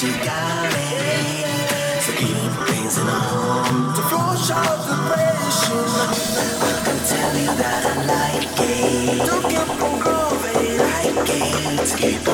that you got me, So keep raising on to flush out the passion. I tell you that I like it. Don't get over it, like it. Keep